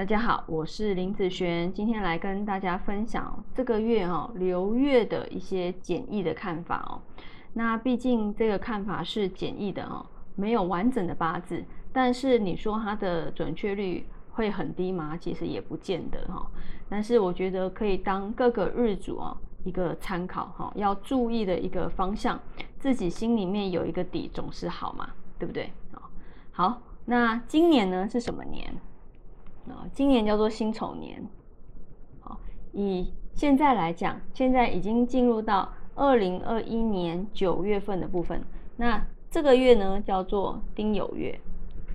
大家好，我是林子璇，今天来跟大家分享这个月哈流月的一些简易的看法哦。那毕竟这个看法是简易的哦，没有完整的八字，但是你说它的准确率会很低吗？其实也不见得哈。但是我觉得可以当各个日主哦一个参考哈，要注意的一个方向，自己心里面有一个底总是好嘛，对不对？好，那今年呢是什么年？啊，今年叫做辛丑年。好，以现在来讲，现在已经进入到二零二一年九月份的部分。那这个月呢，叫做丁酉月。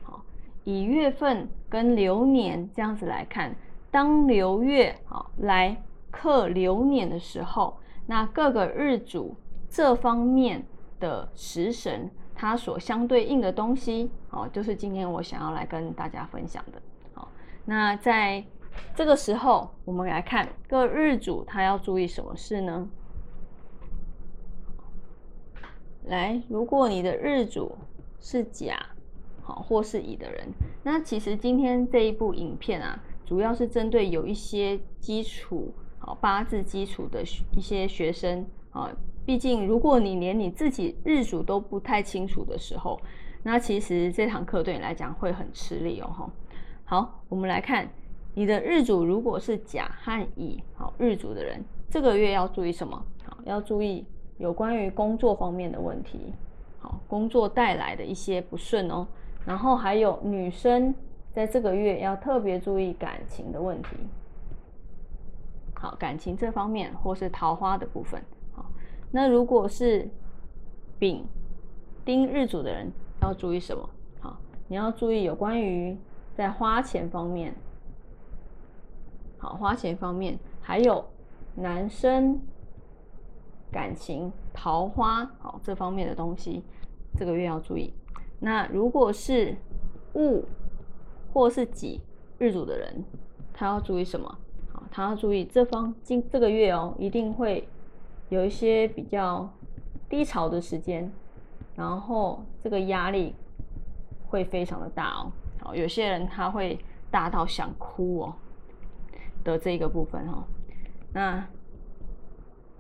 好，以月份跟流年这样子来看，当流月好来克流年的时候，那各个日主这方面的食神，它所相对应的东西，好，就是今天我想要来跟大家分享的。那在这个时候，我们来看各日主他要注意什么事呢？来，如果你的日主是甲，好或是乙的人，那其实今天这一部影片啊，主要是针对有一些基础好八字基础的一些学生啊。毕竟，如果你连你自己日主都不太清楚的时候，那其实这堂课对你来讲会很吃力哦，好，我们来看你的日主如果是甲和乙，好日主的人，这个月要注意什么？好，要注意有关于工作方面的问题，好，工作带来的一些不顺哦。然后还有女生在这个月要特别注意感情的问题，好，感情这方面或是桃花的部分。好，那如果是丙丁日主的人要注意什么？好，你要注意有关于。在花钱方面，好，花钱方面还有男生感情桃花好这方面的东西，这个月要注意。那如果是戊或是己日主的人，他要注意什么？好，他要注意这方今这个月哦，一定会有一些比较低潮的时间，然后这个压力会非常的大哦。有些人他会大到想哭哦的这个部分哈，那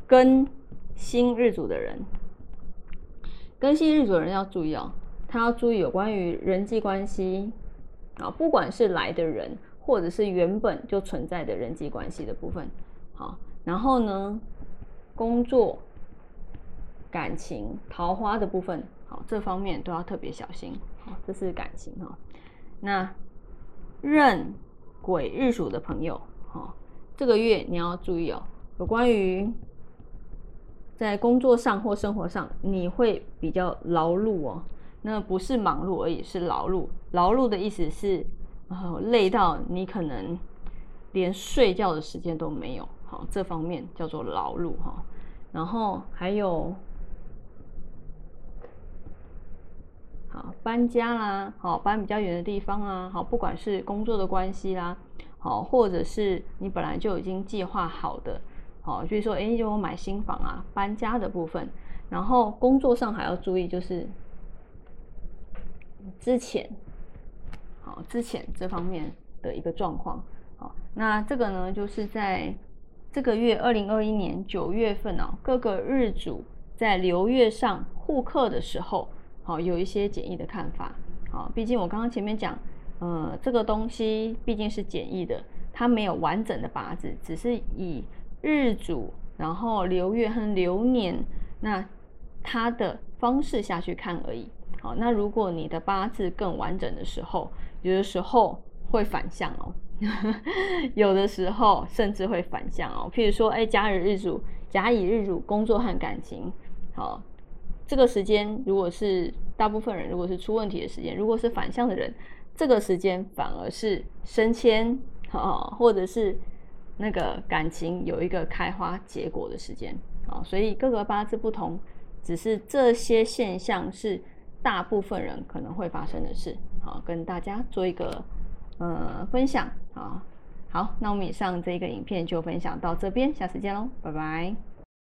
跟新日主的人，跟新日主的人要注意哦，他要注意有关于人际关系啊，不管是来的人，或者是原本就存在的人际关系的部分，好，然后呢，工作、感情、桃花的部分，好，这方面都要特别小心，好，这是感情哈。那壬癸日主的朋友，哈，这个月你要注意哦，有关于在工作上或生活上，你会比较劳碌哦。那不是忙碌而已，是劳碌。劳碌的意思是，哦，累到你可能连睡觉的时间都没有，好，这方面叫做劳碌哈。然后还有。啊，搬家啦，好，搬比较远的地方啊，好，不管是工作的关系啦，好，或者是你本来就已经计划好的，好，就是说，哎，就我买新房啊，搬家的部分，然后工作上还要注意，就是之前，好，之前这方面的一个状况，好，那这个呢，就是在这个月二零二一年九月份哦，各个日主在流月上互克的时候。好，有一些简易的看法。好，毕竟我刚刚前面讲，呃，这个东西毕竟是简易的，它没有完整的八字，只是以日主，然后流月和流年，那它的方式下去看而已。好，那如果你的八字更完整的时候，有的时候会反向哦，有的时候甚至会反向哦。譬如说，哎，甲乙日主，甲乙日主工作和感情，好。这个时间如果是大部分人，如果是出问题的时间，如果是反向的人，这个时间反而是升迁啊，或者是那个感情有一个开花结果的时间啊。所以各个八字不同，只是这些现象是大部分人可能会发生的事。好，跟大家做一个呃分享啊。好，那我们以上这个影片就分享到这边，下次见喽，拜拜。